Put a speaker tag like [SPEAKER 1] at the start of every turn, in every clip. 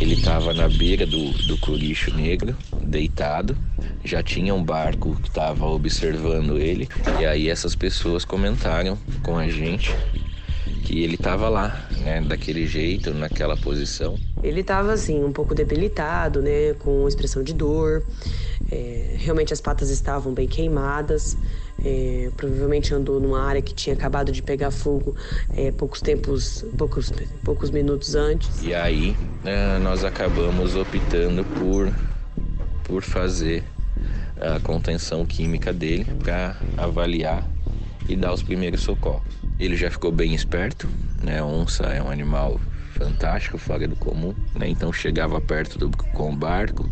[SPEAKER 1] Ele estava na beira do, do coricho negro, deitado. Já tinha um barco que estava observando ele. E aí essas pessoas comentaram com a gente que ele estava lá, né, daquele jeito, naquela posição.
[SPEAKER 2] Ele estava assim, um pouco debilitado, né, com expressão de dor. É, realmente as patas estavam bem queimadas. É, provavelmente andou numa área que tinha acabado de pegar fogo é, poucos tempos, poucos, poucos minutos antes.
[SPEAKER 1] E aí é, nós acabamos optando por, por fazer a contenção química dele para avaliar e dar os primeiros socorros. Ele já ficou bem esperto, né? Onça é um animal fantástico, fora do comum, né? Então chegava perto do com o barco,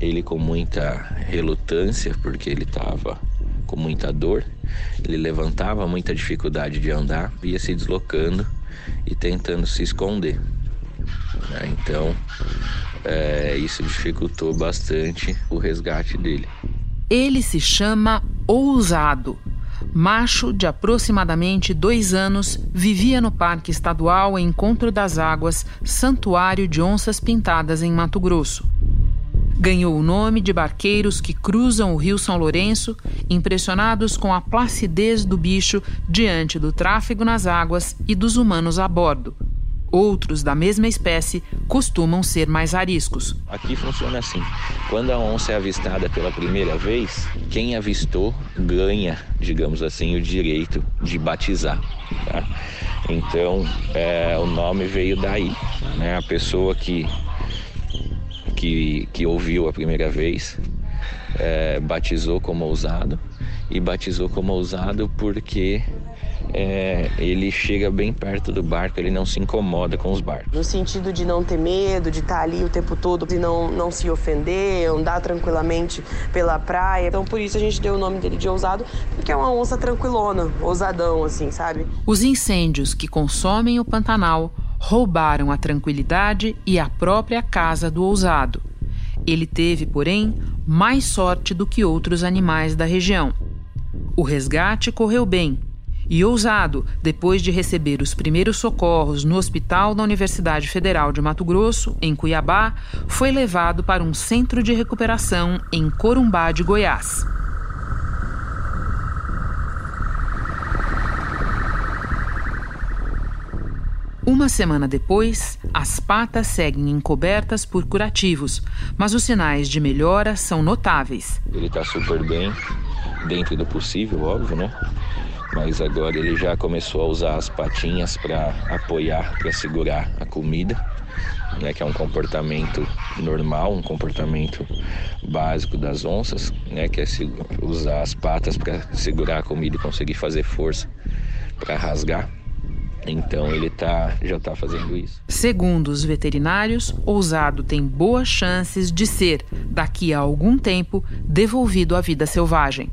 [SPEAKER 1] ele com muita relutância, porque ele estava com muita dor, ele levantava muita dificuldade de andar, ia se deslocando e tentando se esconder. Né? Então é, isso dificultou bastante o resgate dele.
[SPEAKER 3] Ele se chama Ousado macho de aproximadamente dois anos, vivia no Parque Estadual Encontro das Águas, Santuário de Onças Pintadas, em Mato Grosso. Ganhou o nome de barqueiros que cruzam o Rio São Lourenço, impressionados com a placidez do bicho diante do tráfego nas águas e dos humanos a bordo. Outros da mesma espécie costumam ser mais ariscos.
[SPEAKER 1] Aqui funciona assim: quando a onça é avistada pela primeira vez, quem avistou ganha, digamos assim, o direito de batizar. Tá? Então, é, o nome veio daí. Né? A pessoa que, que, que ouviu a primeira vez é, batizou como ousado e batizou como ousado porque é, ele chega bem perto do barco, ele não se incomoda com os barcos.
[SPEAKER 2] No sentido de não ter medo, de estar ali o tempo todo, de não, não se ofender, andar tranquilamente pela praia. Então por isso a gente deu o nome dele de ousado, porque é uma onça tranquilona, ousadão, assim, sabe?
[SPEAKER 3] Os incêndios que consomem o Pantanal roubaram a tranquilidade e a própria casa do ousado. Ele teve, porém, mais sorte do que outros animais da região. O resgate correu bem e ousado, depois de receber os primeiros socorros no hospital da Universidade Federal de Mato Grosso, em Cuiabá, foi levado para um centro de recuperação em Corumbá de Goiás. Uma semana depois, as patas seguem encobertas por curativos, mas os sinais de melhora são notáveis.
[SPEAKER 1] Ele está super bem, dentro do possível, óbvio, né? mas agora ele já começou a usar as patinhas para apoiar, para segurar a comida, né, que é um comportamento normal, um comportamento básico das onças, né, que é usar as patas para segurar a comida e conseguir fazer força para rasgar. Então ele tá, já está fazendo isso.
[SPEAKER 3] Segundo os veterinários, Ousado tem boas chances de ser, daqui a algum tempo, devolvido à vida selvagem.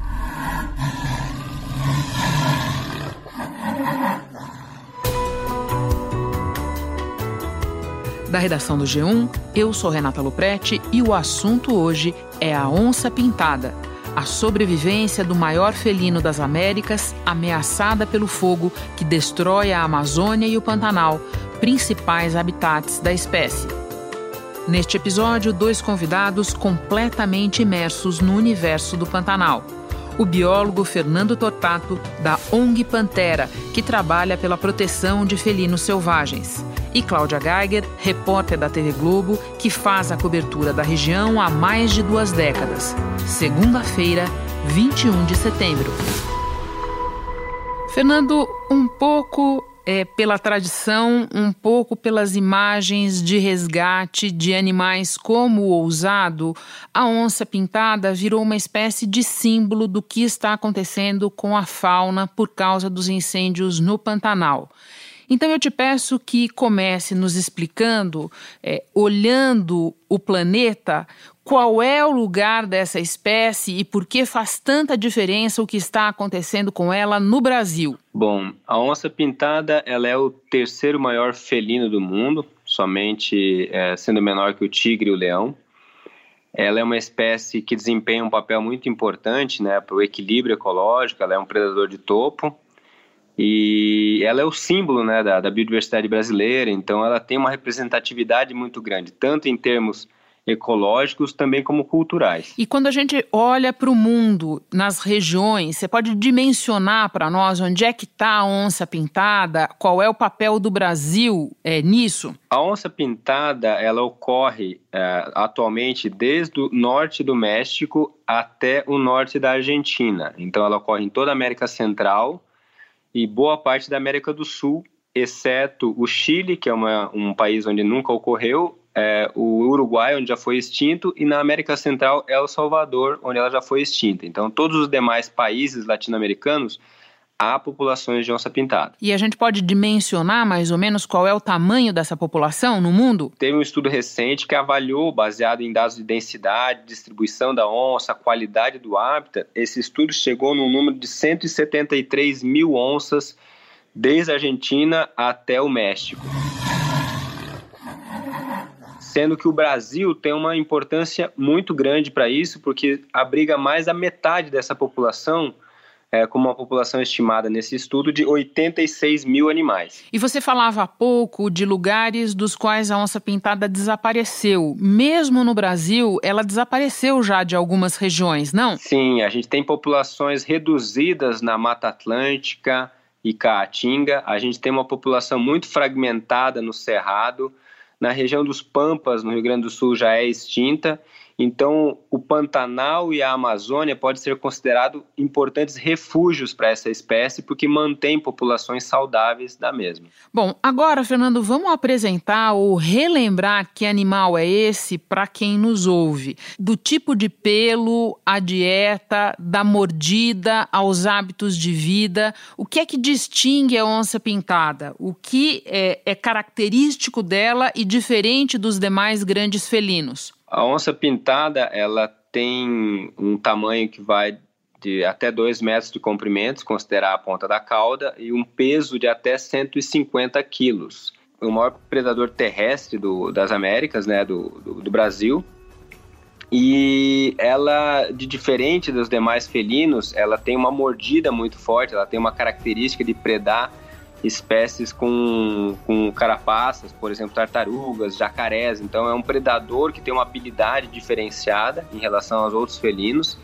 [SPEAKER 3] Da redação do G1, eu sou Renata Luprete e o assunto hoje é a onça pintada, a sobrevivência do maior felino das Américas ameaçada pelo fogo que destrói a Amazônia e o Pantanal, principais habitats da espécie. Neste episódio, dois convidados completamente imersos no universo do Pantanal o biólogo Fernando Tortato, da ONG Pantera, que trabalha pela proteção de felinos selvagens, e Cláudia Geiger, repórter da TV Globo, que faz a cobertura da região há mais de duas décadas. Segunda-feira, 21 de setembro. Fernando, um pouco é, pela tradição, um pouco pelas imagens de resgate de animais como o ousado, a onça pintada virou uma espécie de símbolo do que está acontecendo com a fauna por causa dos incêndios no Pantanal. Então eu te peço que comece nos explicando, é, olhando o planeta, qual é o lugar dessa espécie e por que faz tanta diferença o que está acontecendo com ela no Brasil?
[SPEAKER 4] Bom, a onça pintada ela é o terceiro maior felino do mundo, somente é, sendo menor que o tigre e o leão. Ela é uma espécie que desempenha um papel muito importante né, para o equilíbrio ecológico, ela é um predador de topo, e ela é o símbolo né, da, da biodiversidade brasileira, então ela tem uma representatividade muito grande, tanto em termos ecológicos também como culturais.
[SPEAKER 3] E quando a gente olha para o mundo, nas regiões, você pode dimensionar para nós onde é que está a onça pintada? Qual é o papel do Brasil é, nisso?
[SPEAKER 4] A onça pintada ela ocorre é, atualmente desde o norte do México até o norte da Argentina. Então ela ocorre em toda a América Central e boa parte da América do Sul, exceto o Chile, que é uma, um país onde nunca ocorreu, é, o Uruguai, onde já foi extinto, e na América Central o Salvador, onde ela já foi extinta. Então, todos os demais países latino-americanos há populações de onça pintada.
[SPEAKER 3] E a gente pode dimensionar mais ou menos qual é o tamanho dessa população no mundo?
[SPEAKER 4] Teve um estudo recente que avaliou, baseado em dados de densidade, distribuição da onça, qualidade do hábitat. Esse estudo chegou no número de 173 mil onças, desde a Argentina até o México sendo que o Brasil tem uma importância muito grande para isso, porque abriga mais da metade dessa população, é, como uma população estimada nesse estudo de 86 mil animais.
[SPEAKER 3] E você falava há pouco de lugares dos quais a onça pintada desapareceu. Mesmo no Brasil, ela desapareceu já de algumas regiões, não?
[SPEAKER 4] Sim, a gente tem populações reduzidas na Mata Atlântica e Caatinga, a gente tem uma população muito fragmentada no Cerrado na região dos Pampas, no Rio Grande do Sul, já é extinta. Então, o Pantanal e a Amazônia podem ser considerados importantes refúgios para essa espécie, porque mantém populações saudáveis da mesma.
[SPEAKER 3] Bom, agora, Fernando, vamos apresentar ou relembrar que animal é esse para quem nos ouve. Do tipo de pelo, a dieta, da mordida aos hábitos de vida. O que é que distingue a onça pintada? O que é, é característico dela e diferente dos demais grandes felinos?
[SPEAKER 4] A onça pintada, ela tem um tamanho que vai de até 2 metros de comprimento, se considerar a ponta da cauda, e um peso de até 150 quilos. O maior predador terrestre do, das Américas, né, do, do, do Brasil. E ela, de diferente dos demais felinos, ela tem uma mordida muito forte, ela tem uma característica de predar espécies com, com carapaças, por exemplo, tartarugas, jacarés. Então é um predador que tem uma habilidade diferenciada em relação aos outros felinos.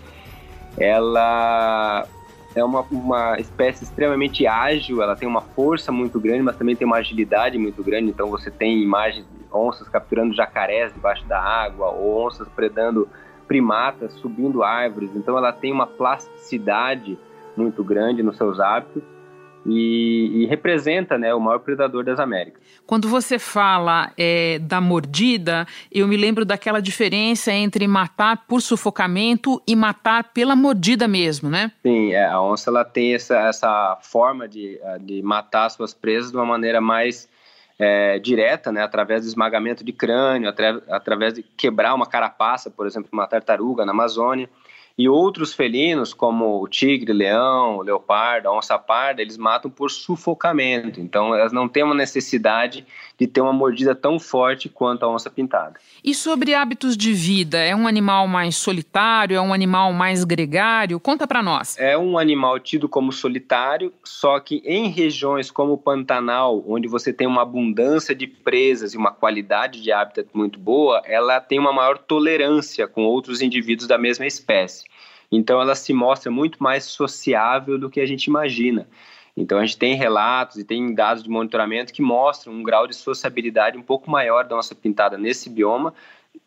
[SPEAKER 4] Ela é uma, uma espécie extremamente ágil, ela tem uma força muito grande, mas também tem uma agilidade muito grande. Então você tem imagens de onças capturando jacarés debaixo da água, ou onças predando primatas subindo árvores. Então ela tem uma plasticidade muito grande nos seus hábitos e, e, representa né, o maior predador das Américas.
[SPEAKER 3] Quando você fala é, da mordida, eu me lembro daquela diferença entre matar por sufocamento e matar pela mordida mesmo, né?
[SPEAKER 4] Sim, é, a onça ela tem essa, essa forma de, de matar suas presas de uma maneira mais é, direta, né, através do esmagamento de crânio, atra, através de quebrar uma carapaça, por exemplo, uma tartaruga na Amazônia. E outros felinos, como o tigre, leão, o leopardo, a onça parda, eles matam por sufocamento. Então, elas não têm uma necessidade de ter uma mordida tão forte quanto a onça pintada.
[SPEAKER 3] E sobre hábitos de vida? É um animal mais solitário? É um animal mais gregário? Conta para nós.
[SPEAKER 4] É um animal tido como solitário, só que em regiões como o Pantanal, onde você tem uma abundância de presas e uma qualidade de hábitat muito boa, ela tem uma maior tolerância com outros indivíduos da mesma espécie. Então ela se mostra muito mais sociável do que a gente imagina. Então a gente tem relatos e tem dados de monitoramento que mostram um grau de sociabilidade um pouco maior da nossa pintada nesse bioma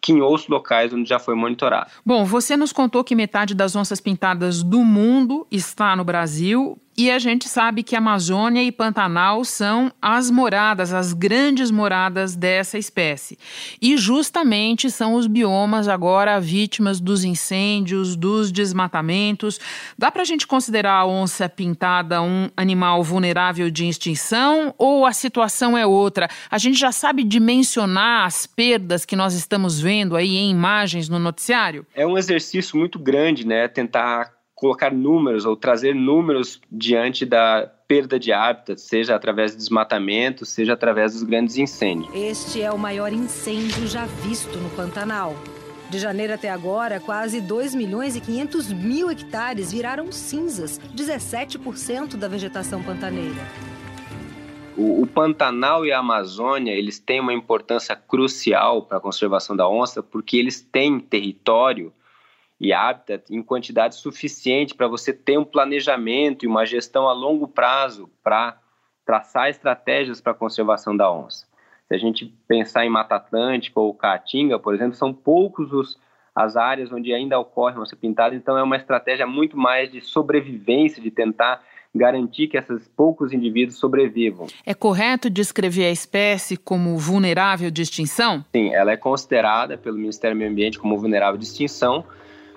[SPEAKER 4] que em outros locais onde já foi monitorado.
[SPEAKER 3] Bom, você nos contou que metade das onças pintadas do mundo está no Brasil. E a gente sabe que Amazônia e Pantanal são as moradas, as grandes moradas dessa espécie. E justamente são os biomas agora vítimas dos incêndios, dos desmatamentos. Dá para a gente considerar a onça pintada um animal vulnerável de extinção ou a situação é outra? A gente já sabe dimensionar as perdas que nós estamos vendo aí em imagens no noticiário?
[SPEAKER 4] É um exercício muito grande, né? Tentar colocar números ou trazer números diante da perda de hábitat, seja através de desmatamento, seja através dos grandes incêndios.
[SPEAKER 5] Este é o maior incêndio já visto no Pantanal. De janeiro até agora, quase 2 milhões e 500 mil hectares viraram cinzas, 17% da vegetação pantaneira.
[SPEAKER 4] O, Pantanal e a Amazônia eles têm uma importância crucial para a conservação da onça, porque eles têm território e habitat em quantidade suficiente para você ter um planejamento e uma gestão a longo prazo para traçar estratégias para a conservação da onça. Se a gente pensar em Mata Atlântica ou Caatinga, por exemplo, são poucos os, as áreas onde ainda ocorre onça pintada, então é uma estratégia muito mais de sobrevivência, de tentar garantir que esses poucos indivíduos sobrevivam.
[SPEAKER 3] É correto descrever a espécie como vulnerável de extinção?
[SPEAKER 4] Sim, ela é considerada pelo Ministério do Meio Ambiente como vulnerável de extinção,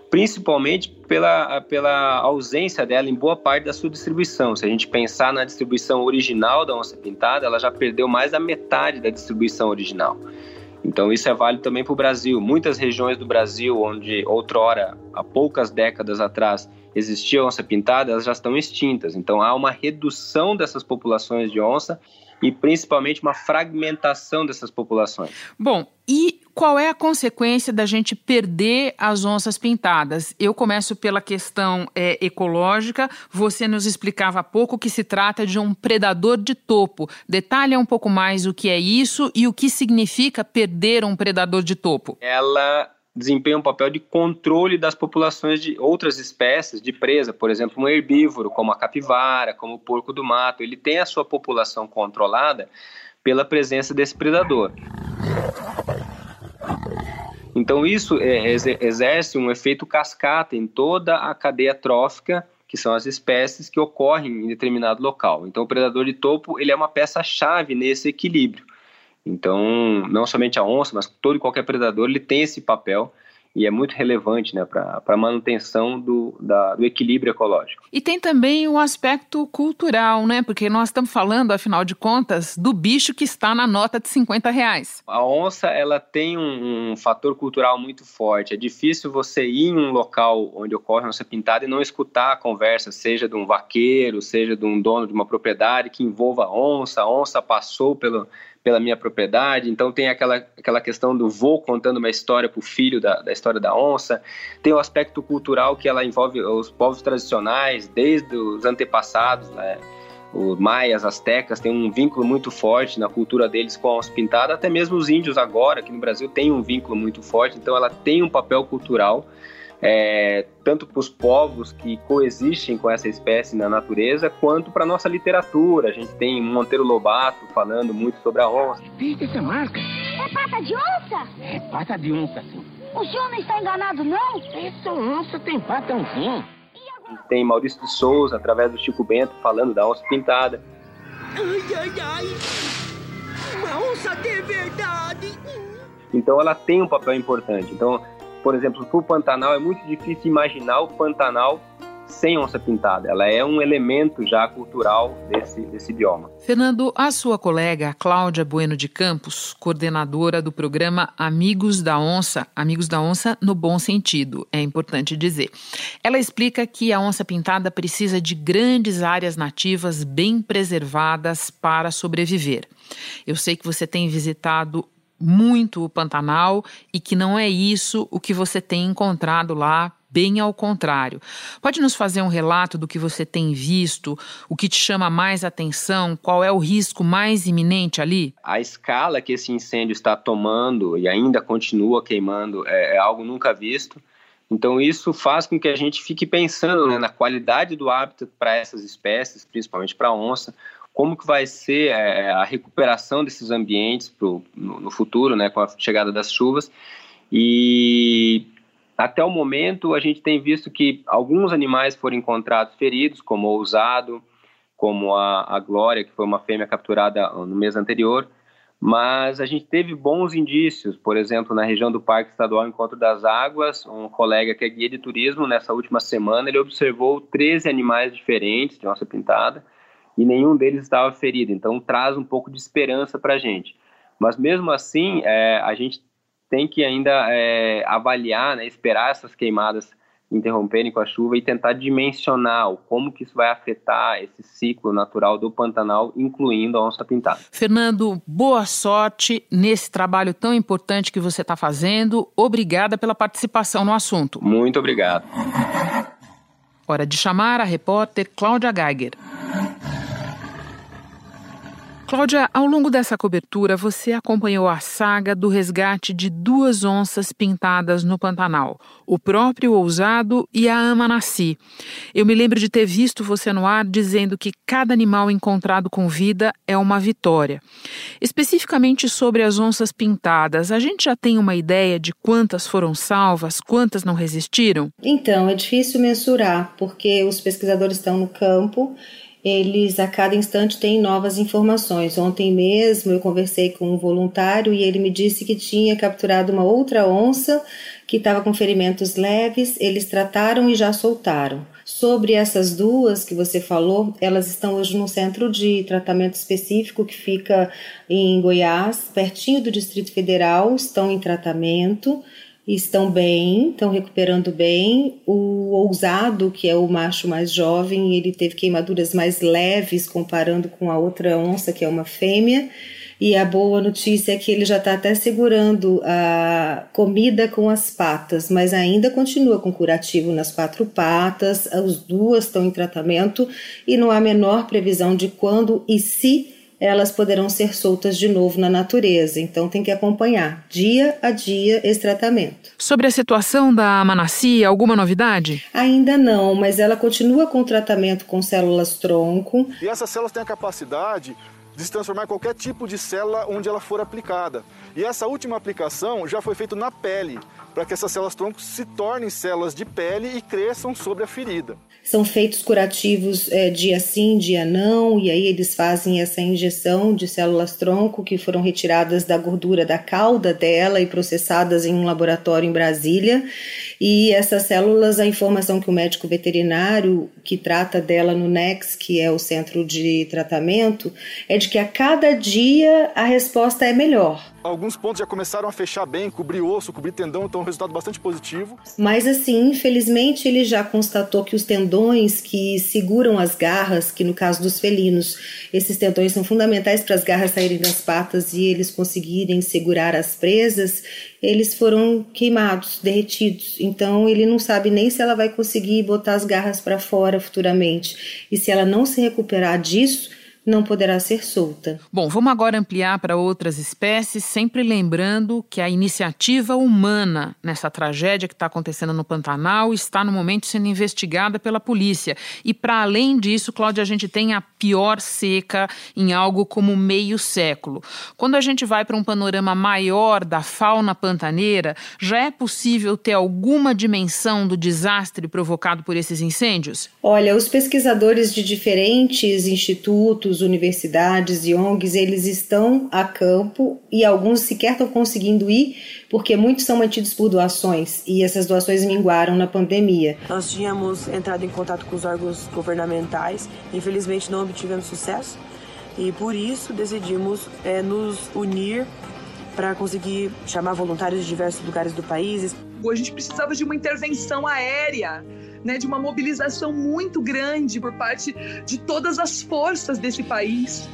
[SPEAKER 4] principalmente pela, pela ausência dela em boa parte da sua distribuição. Se a gente pensar na distribuição original da onça pintada, ela já perdeu mais da metade da distribuição original. Então isso é válido também para o Brasil. Muitas regiões do Brasil, onde outrora, há poucas décadas atrás, existia onça pintada, elas já estão extintas. Então há uma redução dessas populações de onça e principalmente uma fragmentação dessas populações.
[SPEAKER 3] Bom, e qual é a consequência da gente perder as onças pintadas? Eu começo pela questão é, ecológica. Você nos explicava há pouco que se trata de um predador de topo. Detalha um pouco mais o que é isso e o que significa perder um predador de topo.
[SPEAKER 4] Ela desempenha um papel de controle das populações de outras espécies de presa, por exemplo, um herbívoro como a capivara, como o porco do mato, ele tem a sua população controlada pela presença desse predador. Então, isso é, exerce um efeito cascata em toda a cadeia trófica, que são as espécies que ocorrem em determinado local. Então, o predador de topo ele é uma peça-chave nesse equilíbrio. Então, não somente a onça, mas todo e qualquer predador ele tem esse papel e é muito relevante né, para a manutenção do, da, do equilíbrio ecológico.
[SPEAKER 3] E tem também o um aspecto cultural, né? Porque nós estamos falando, afinal de contas, do bicho que está na nota de 50 reais.
[SPEAKER 4] A onça ela tem um, um fator cultural muito forte. É difícil você ir em um local onde ocorre onça pintada e não escutar a conversa, seja de um vaqueiro, seja de um dono de uma propriedade que envolva a onça. A onça passou pelo pela minha propriedade. Então tem aquela, aquela questão do vô contando uma história para o filho da, da história da onça. Tem o aspecto cultural que ela envolve os povos tradicionais, desde os antepassados, né? Os maias, astecas têm um vínculo muito forte na cultura deles com a onça pintada, até mesmo os índios agora, aqui no Brasil, têm um vínculo muito forte, então ela tem um papel cultural é, tanto para os povos que coexistem com essa espécie na natureza, quanto para nossa literatura. A gente tem Monteiro Lobato falando muito sobre a onça.
[SPEAKER 6] Viste essa marca?
[SPEAKER 7] É pata de onça?
[SPEAKER 6] É pata de onça, sim.
[SPEAKER 7] O senhor não está enganado, não?
[SPEAKER 6] Essa onça tem patãozinho.
[SPEAKER 4] Tem Maurício de Souza, através do Chico Bento, falando da onça pintada.
[SPEAKER 8] Ai, ai, ai! Uma onça de verdade!
[SPEAKER 4] Então ela tem um papel importante. Então por exemplo, para o Pantanal é muito difícil imaginar o Pantanal sem onça pintada. Ela é um elemento já cultural desse, desse bioma.
[SPEAKER 3] Fernando, a sua colega Cláudia Bueno de Campos, coordenadora do programa Amigos da Onça, Amigos da Onça no bom sentido, é importante dizer. Ela explica que a onça pintada precisa de grandes áreas nativas bem preservadas para sobreviver. Eu sei que você tem visitado muito o Pantanal e que não é isso o que você tem encontrado lá, bem ao contrário. Pode nos fazer um relato do que você tem visto, o que te chama mais atenção, qual é o risco mais iminente ali?
[SPEAKER 4] A escala que esse incêndio está tomando e ainda continua queimando é, é algo nunca visto. Então, isso faz com que a gente fique pensando né, na qualidade do hábitat para essas espécies, principalmente para a onça, como que vai ser é, a recuperação desses ambientes pro, no, no, futuro, né, com a chegada das chuvas. E até o momento a gente tem visto que alguns animais foram encontrados feridos, como o ousado, como a, a Glória, que foi uma fêmea capturada no mês anterior, mas a gente teve bons indícios, por exemplo, na região do Parque Estadual Encontro das Águas, um colega que é guia de turismo, nessa última semana, ele observou 13 animais diferentes de onça pintada, e nenhum deles estava ferido. Então traz um pouco de esperança para a gente. Mas mesmo assim, é, a gente tem que ainda é, avaliar, né, esperar essas queimadas interromperem com a chuva e tentar dimensionar como que isso vai afetar esse ciclo natural do Pantanal, incluindo a onça pintada.
[SPEAKER 3] Fernando, boa sorte nesse trabalho tão importante que você está fazendo. Obrigada pela participação no assunto.
[SPEAKER 4] Muito obrigado.
[SPEAKER 3] Hora de chamar a repórter Cláudia Geiger. Cláudia, ao longo dessa cobertura, você acompanhou a saga do resgate de duas onças pintadas no Pantanal, o próprio Ousado e a Amanaci. Eu me lembro de ter visto você no ar dizendo que cada animal encontrado com vida é uma vitória. Especificamente sobre as onças pintadas, a gente já tem uma ideia de quantas foram salvas, quantas não resistiram?
[SPEAKER 9] Então, é difícil mensurar, porque os pesquisadores estão no campo eles a cada instante têm novas informações. Ontem mesmo eu conversei com um voluntário e ele me disse que tinha capturado uma outra onça que estava com ferimentos leves, eles trataram e já soltaram. Sobre essas duas que você falou, elas estão hoje num centro de tratamento específico que fica em Goiás, pertinho do Distrito Federal, estão em tratamento estão bem, estão recuperando bem. O ousado, que é o macho mais jovem, ele teve queimaduras mais leves comparando com a outra onça, que é uma fêmea. E a boa notícia é que ele já está até segurando a comida com as patas, mas ainda continua com curativo nas quatro patas. As duas estão em tratamento e não há menor previsão de quando e se elas poderão ser soltas de novo na natureza. Então tem que acompanhar dia a dia esse tratamento.
[SPEAKER 3] Sobre a situação da Manassi, alguma novidade?
[SPEAKER 9] Ainda não, mas ela continua com o tratamento com células tronco.
[SPEAKER 10] E essas células têm a capacidade de se transformar qualquer tipo de célula onde ela for aplicada. E essa última aplicação já foi feita na pele, para que essas células tronco se tornem células de pele e cresçam sobre a ferida.
[SPEAKER 9] São feitos curativos é, dia sim, dia não, e aí eles fazem essa injeção de células tronco que foram retiradas da gordura da cauda dela e processadas em um laboratório em Brasília. E essas células, a informação que o médico veterinário que trata dela no NEX, que é o centro de tratamento, é de que a cada dia a resposta é melhor.
[SPEAKER 10] Alguns pontos já começaram a fechar bem, cobrir osso, cobrir tendão, então um resultado bastante positivo.
[SPEAKER 9] Mas assim, infelizmente, ele já constatou que os tendões que seguram as garras, que no caso dos felinos, esses tendões são fundamentais para as garras saírem das patas e eles conseguirem segurar as presas, eles foram queimados, derretidos. Então ele não sabe nem se ela vai conseguir botar as garras para fora futuramente. E se ela não se recuperar disso, não poderá ser solta.
[SPEAKER 3] Bom, vamos agora ampliar para outras espécies, sempre lembrando que a iniciativa humana nessa tragédia que está acontecendo no Pantanal está no momento sendo investigada pela polícia. E para além disso, Cláudia, a gente tem a pior seca em algo como meio século. Quando a gente vai para um panorama maior da fauna pantaneira, já é possível ter alguma dimensão do desastre provocado por esses incêndios?
[SPEAKER 9] Olha, os pesquisadores de diferentes institutos universidades e ONGs, eles estão a campo e alguns sequer estão conseguindo ir porque muitos são mantidos por doações e essas doações minguaram na pandemia.
[SPEAKER 2] Nós tínhamos entrado em contato com os órgãos governamentais, infelizmente não obtivemos sucesso e por isso decidimos é, nos unir para conseguir chamar voluntários de diversos lugares do país.
[SPEAKER 11] A gente precisava de uma intervenção aérea né, de uma mobilização muito grande por parte de todas as forças desse país.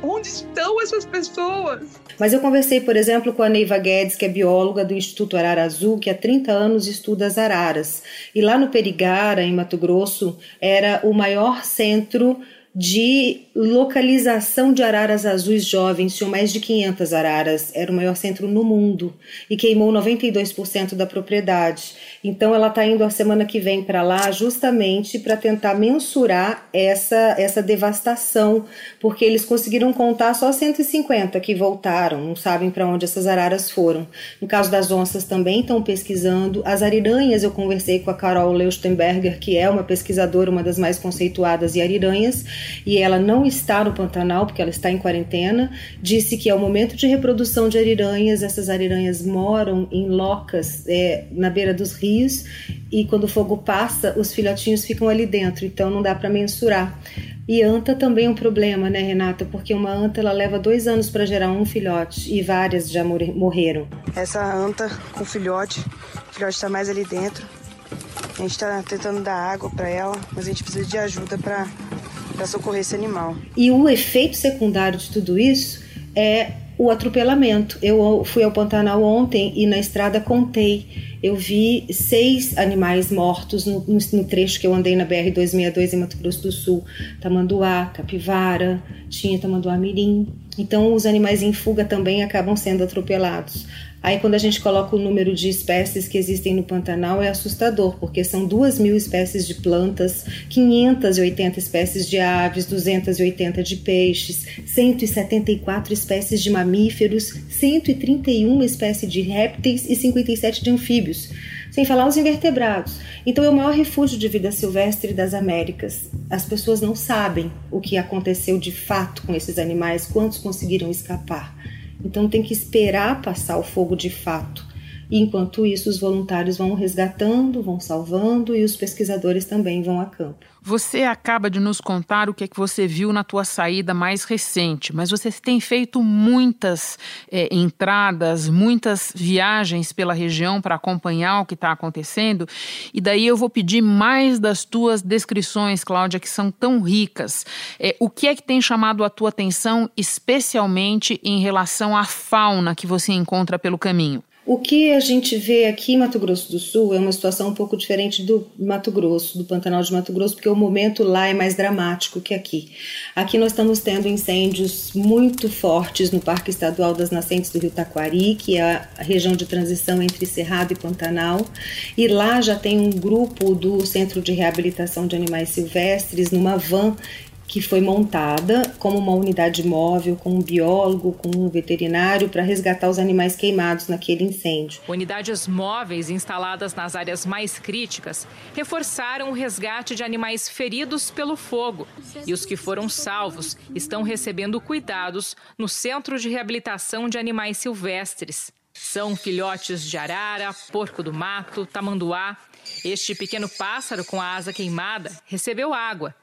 [SPEAKER 11] Onde estão essas pessoas?
[SPEAKER 9] Mas eu conversei, por exemplo, com a Neiva Guedes, que é bióloga do Instituto Arara Azul, que há 30 anos estuda as araras. E lá no Perigara, em Mato Grosso, era o maior centro de localização de araras azuis jovens, tinham mais de 500 araras, era o maior centro no mundo e queimou 92% da propriedade. Então ela está indo a semana que vem para lá justamente para tentar mensurar essa, essa devastação, porque eles conseguiram contar só 150 que voltaram, não sabem para onde essas araras foram. No caso das onças também estão pesquisando. As ariranhas, eu conversei com a Carol Leuchtenberger, que é uma pesquisadora, uma das mais conceituadas de ariranhas, e ela não está no Pantanal porque ela está em quarentena. Disse que é o momento de reprodução de ariranhas. Essas ariranhas moram em locas é, na beira dos rios e quando o fogo passa, os filhotinhos ficam ali dentro, então não dá para mensurar. E anta também é um problema, né, Renata? Porque uma anta ela leva dois anos para gerar um filhote e várias já morreram.
[SPEAKER 2] Essa anta com filhote, o filhote está mais ali dentro.
[SPEAKER 12] gente está tentando dar água para ela, mas a gente precisa de ajuda para socorrer esse animal.
[SPEAKER 9] E o efeito secundário de tudo isso é o atropelamento. Eu fui ao Pantanal ontem e na estrada contei. Eu vi seis animais mortos no, no trecho que eu andei na BR-262 em Mato Grosso do Sul. Tamanduá, capivara, tinha tamanduá mirim. Então os animais em fuga também acabam sendo atropelados. Aí, quando a gente coloca o número de espécies que existem no Pantanal, é assustador, porque são 2 mil espécies de plantas, 580 espécies de aves, 280 de peixes, 174 espécies de mamíferos, 131 espécies de répteis e 57 de anfíbios, sem falar os invertebrados. Então, é o maior refúgio de vida silvestre das Américas. As pessoas não sabem o que aconteceu de fato com esses animais, quantos conseguiram escapar. Então tem que esperar passar o fogo de fato. Enquanto isso, os voluntários vão resgatando, vão salvando e os pesquisadores também vão a campo.
[SPEAKER 3] Você acaba de nos contar o que é que você viu na tua saída mais recente, mas você tem feito muitas é, entradas, muitas viagens pela região para acompanhar o que está acontecendo. E daí eu vou pedir mais das tuas descrições, Cláudia, que são tão ricas. É, o que é que tem chamado a tua atenção, especialmente em relação à fauna que você encontra pelo caminho?
[SPEAKER 9] O que a gente vê aqui em Mato Grosso do Sul é uma situação um pouco diferente do Mato Grosso, do Pantanal de Mato Grosso, porque o momento lá é mais dramático que aqui. Aqui nós estamos tendo incêndios muito fortes no Parque Estadual das Nascentes do Rio Taquari, que é a região de transição entre Cerrado e Pantanal, e lá já tem um grupo do Centro de Reabilitação de Animais Silvestres numa van que foi montada como uma unidade móvel com um biólogo, com um veterinário para resgatar os animais queimados naquele incêndio.
[SPEAKER 13] Unidades móveis instaladas nas áreas mais críticas reforçaram o resgate de animais feridos pelo fogo e os que foram salvos estão recebendo cuidados no Centro de Reabilitação de Animais Silvestres. São filhotes de arara, porco do mato, tamanduá. Este pequeno pássaro com a asa queimada recebeu água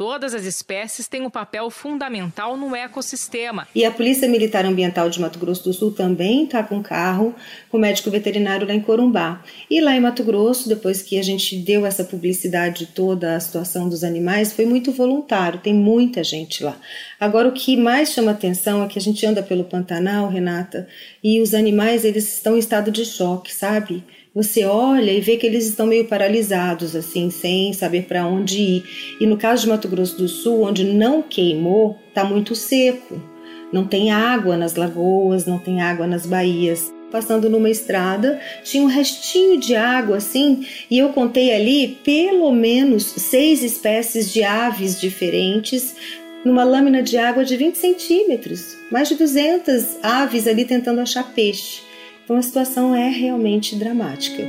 [SPEAKER 13] Todas as espécies têm um papel fundamental no ecossistema.
[SPEAKER 9] E a Polícia Militar Ambiental de Mato Grosso do Sul também está com carro com médico veterinário lá em Corumbá. E lá em Mato Grosso, depois que a gente deu essa publicidade toda a situação dos animais, foi muito voluntário, tem muita gente lá. Agora o que mais chama atenção é que a gente anda pelo Pantanal, Renata, e os animais eles estão em estado de choque, sabe? Você olha e vê que eles estão meio paralisados, assim, sem saber para onde ir. E no caso de Mato Grosso do Sul, onde não queimou, está muito seco. Não tem água nas lagoas, não tem água nas baías. Passando numa estrada, tinha um restinho de água assim, e eu contei ali pelo menos seis espécies de aves diferentes numa lâmina de água de 20 centímetros. Mais de 200 aves ali tentando achar peixe. Então a situação é realmente dramática.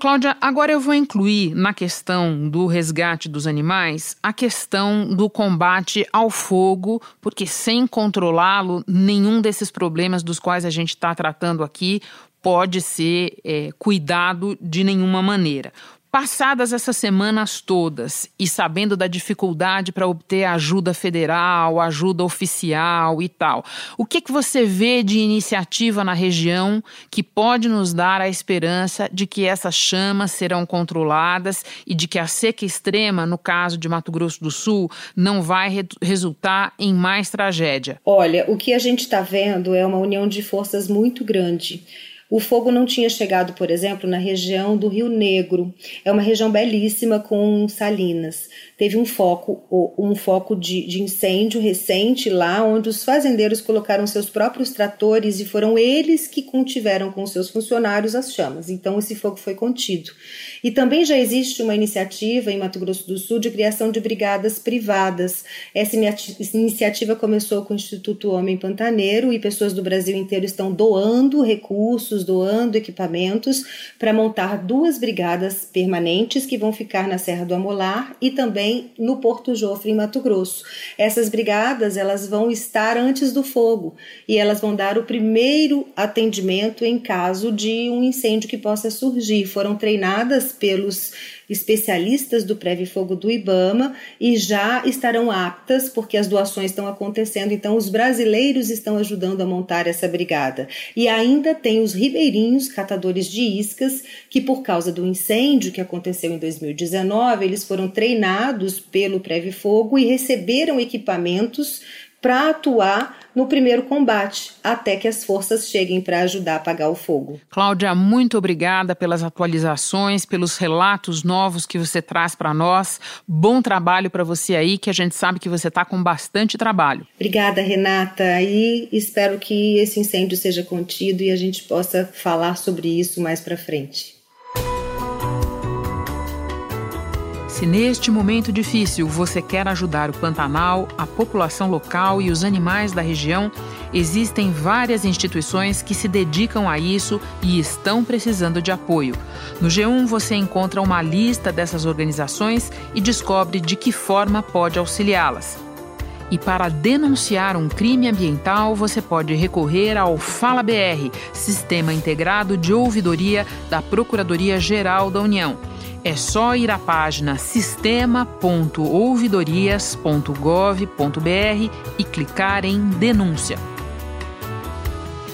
[SPEAKER 3] Cláudia, agora eu vou incluir na questão do resgate dos animais a questão do combate ao fogo, porque sem controlá-lo, nenhum desses problemas dos quais a gente está tratando aqui pode ser é, cuidado de nenhuma maneira. Passadas essas semanas todas e sabendo da dificuldade para obter ajuda federal, ajuda oficial e tal, o que, que você vê de iniciativa na região que pode nos dar a esperança de que essas chamas serão controladas e de que a seca extrema, no caso de Mato Grosso do Sul, não vai re resultar em mais tragédia?
[SPEAKER 9] Olha, o que a gente está vendo é uma união de forças muito grande. O fogo não tinha chegado, por exemplo, na região do Rio Negro. É uma região belíssima com salinas teve um foco, um foco de, de, incêndio recente lá, onde os fazendeiros colocaram seus próprios tratores e foram eles que contiveram com seus funcionários as chamas. Então, esse fogo foi contido. E também já existe uma iniciativa em Mato Grosso do Sul de criação de brigadas privadas. Essa iniciativa começou com o Instituto Homem Pantaneiro e pessoas do Brasil inteiro estão doando recursos, doando equipamentos para montar duas brigadas permanentes que vão ficar na Serra do Amolar e também também no Porto Jofre, em Mato Grosso. Essas brigadas elas vão estar antes do fogo e elas vão dar o primeiro atendimento em caso de um incêndio que possa surgir. Foram treinadas pelos especialistas do Preve Fogo do IBAMA e já estarão aptas, porque as doações estão acontecendo, então os brasileiros estão ajudando a montar essa brigada. E ainda tem os ribeirinhos, catadores de iscas, que por causa do incêndio que aconteceu em 2019, eles foram treinados pelo Preve Fogo e receberam equipamentos para atuar no primeiro combate, até que as forças cheguem para ajudar a apagar o fogo.
[SPEAKER 3] Cláudia, muito obrigada pelas atualizações, pelos relatos novos que você traz para nós. Bom trabalho para você aí, que a gente sabe que você está com bastante trabalho.
[SPEAKER 9] Obrigada, Renata, e espero que esse incêndio seja contido e a gente possa falar sobre isso mais para frente.
[SPEAKER 3] Se neste momento difícil você quer ajudar o Pantanal, a população local e os animais da região, existem várias instituições que se dedicam a isso e estão precisando de apoio. No G1 você encontra uma lista dessas organizações e descobre de que forma pode auxiliá-las. E para denunciar um crime ambiental, você pode recorrer ao Fala BR, Sistema Integrado de Ouvidoria da Procuradoria-Geral da União. É só ir à página sistema.ouvidorias.gov.br e clicar em denúncia.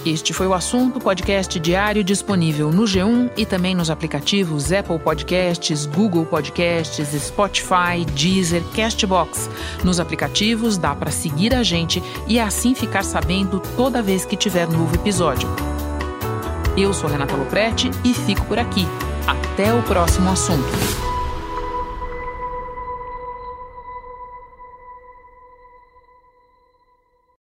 [SPEAKER 3] Este foi o assunto podcast diário disponível no G1 e também nos aplicativos Apple Podcasts, Google Podcasts, Spotify, Deezer, Castbox. Nos aplicativos dá para seguir a gente e assim ficar sabendo toda vez que tiver novo episódio. Eu sou Renata Loprete e fico por aqui. Até o próximo assunto.